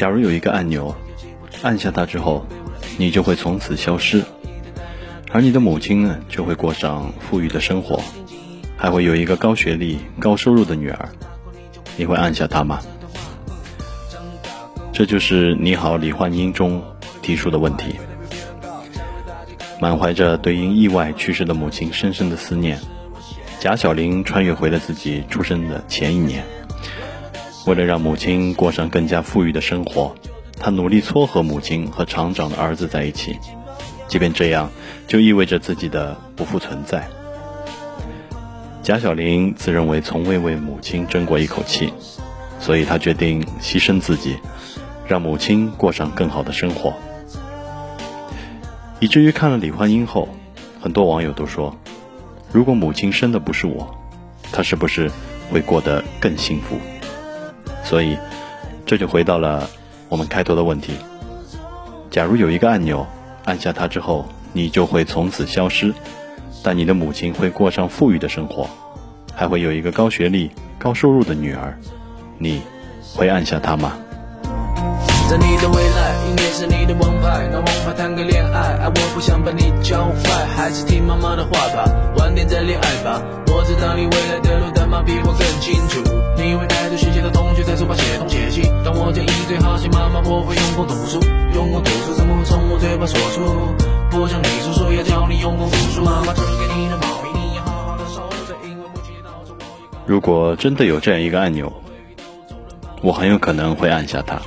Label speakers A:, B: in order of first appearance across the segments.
A: 假如有一个按钮，按下它之后，你就会从此消失，而你的母亲呢，就会过上富裕的生活，还会有一个高学历、高收入的女儿。你会按下它吗？这就是《你好，李焕英》中提出的问题。满怀着对因意外去世的母亲深深的思念，贾小玲穿越回了自己出生的前一年。为了让母亲过上更加富裕的生活，他努力撮合母亲和厂长的儿子在一起，即便这样，就意味着自己的不复存在。贾小玲自认为从未为母亲争过一口气，所以她决定牺牲自己，让母亲过上更好的生活。以至于看了李焕英后，很多网友都说：“如果母亲生的不是我，她是不是会过得更幸福？”所以，这就回到了我们开头的问题：假如有一个按钮，按下它之后，你就会从此消失，但你的母亲会过上富裕的生活，还会有一个高学历、高收入的女儿，你会按下它吗？在你的未来，应该是你的王牌。拿王牌谈个恋爱，爱我不想把你教坏，还是听妈妈的话吧，晚点再恋爱吧。我知道你未来的比我更清楚。你会带着学习的同学在书包写东写西，当我建议最好写妈妈，我会用功读书，用功读书怎么会从我嘴巴说出？不像你叔叔要教你用功读书，妈妈只给你的毛衣，你要好好的收着，因为母亲导致我如果真的有这样一个按钮，我很有可能会按下它。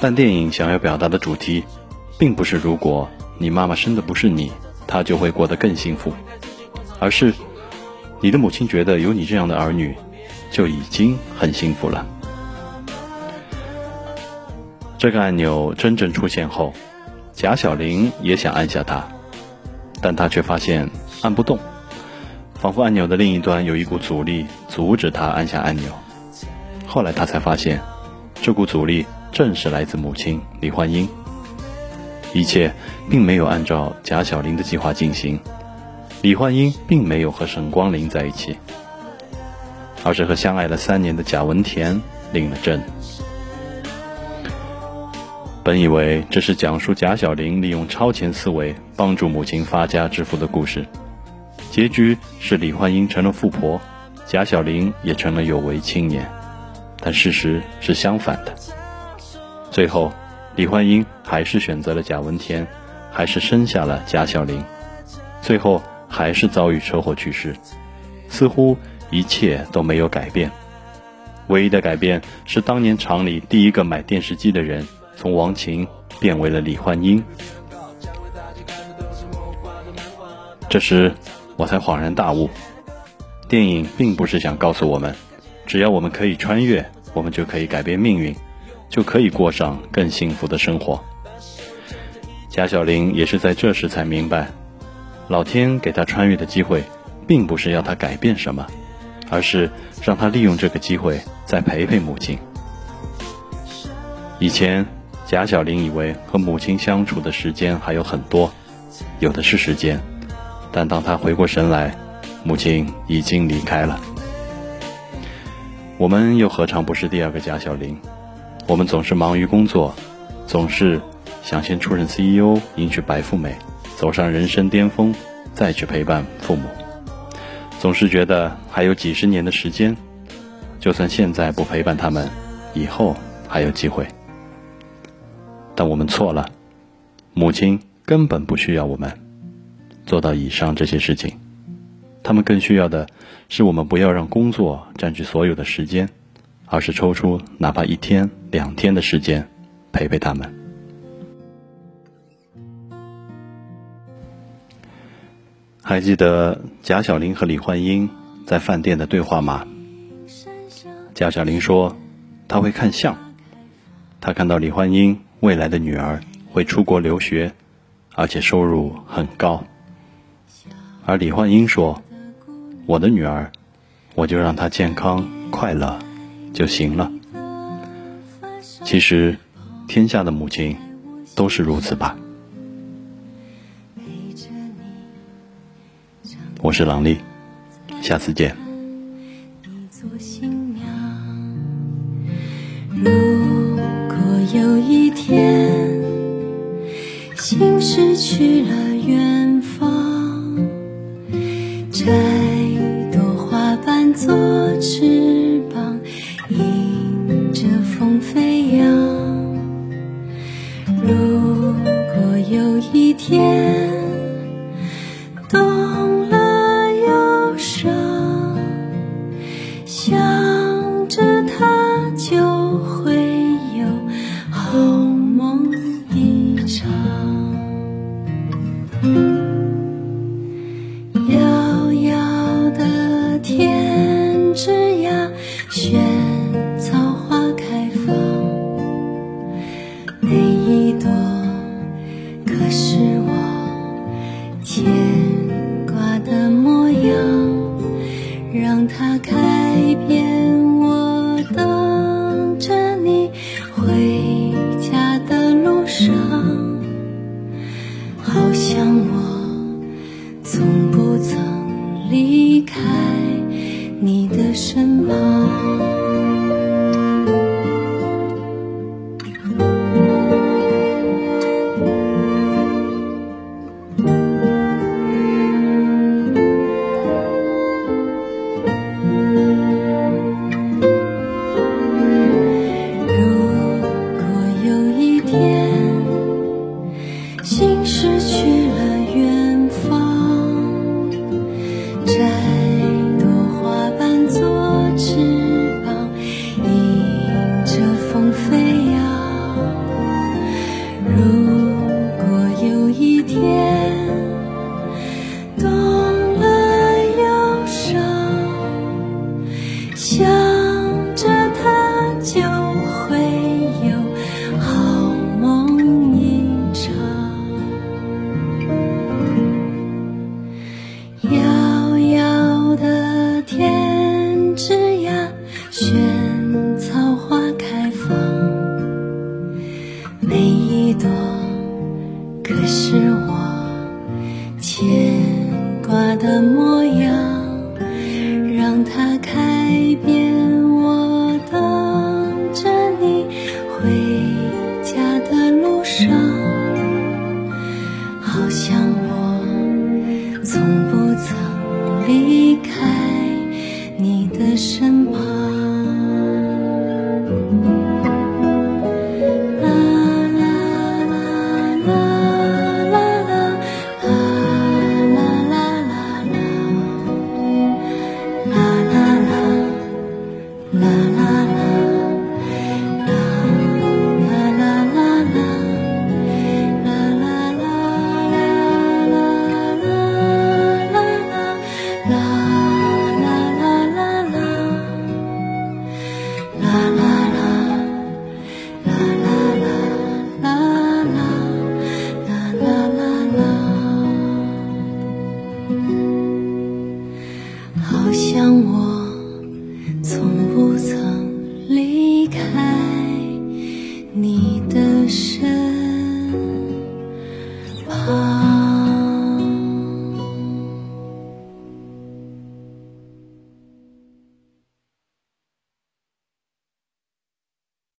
A: 但电影想要表达的主题，并不是如果你妈妈生的不是你，她就会过得更幸福，而是你的母亲觉得有你这样的儿女，就已经很幸福了。这个按钮真正出现后，贾小玲也想按下它，但她却发现按不动，仿佛按钮的另一端有一股阻力阻止她按下按钮。后来她才发现，这股阻力。正是来自母亲李焕英。一切并没有按照贾小玲的计划进行，李焕英并没有和沈光林在一起，而是和相爱了三年的贾文田领了证。本以为这是讲述贾小玲利用超前思维帮助母亲发家致富的故事，结局是李焕英成了富婆，贾小玲也成了有为青年，但事实是相反的。最后，李焕英还是选择了贾文田，还是生下了贾小玲，最后还是遭遇车祸去世。似乎一切都没有改变，唯一的改变是当年厂里第一个买电视机的人从王琴变为了李焕英。这时，我才恍然大悟，电影并不是想告诉我们，只要我们可以穿越，我们就可以改变命运。就可以过上更幸福的生活。贾小玲也是在这时才明白，老天给他穿越的机会，并不是要他改变什么，而是让他利用这个机会再陪陪母亲。以前，贾小玲以为和母亲相处的时间还有很多，有的是时间，但当她回过神来，母亲已经离开了。我们又何尝不是第二个贾小玲？我们总是忙于工作，总是想先出任 CEO，迎娶白富美，走上人生巅峰，再去陪伴父母。总是觉得还有几十年的时间，就算现在不陪伴他们，以后还有机会。但我们错了，母亲根本不需要我们做到以上这些事情，他们更需要的是我们不要让工作占据所有的时间。而是抽出哪怕一天、两天的时间，陪陪他们。还记得贾小玲和李焕英在饭店的对话吗？贾小玲说：“她会看相，她看到李焕英未来的女儿会出国留学，而且收入很高。”而李焕英说：“我的女儿，我就让她健康快乐。”就行了。其实，天下的母亲都是如此吧。我是朗丽，下次见。你做新娘，如果有一天心
B: 失去了远方，摘朵花瓣做翅膀，迎着风飞扬。如果有一天。让它开遍我等着你回家的路上，好像我从不曾离开你的身旁。挂的模样，让它开遍我等着你回家的路上，好像我从不曾离开。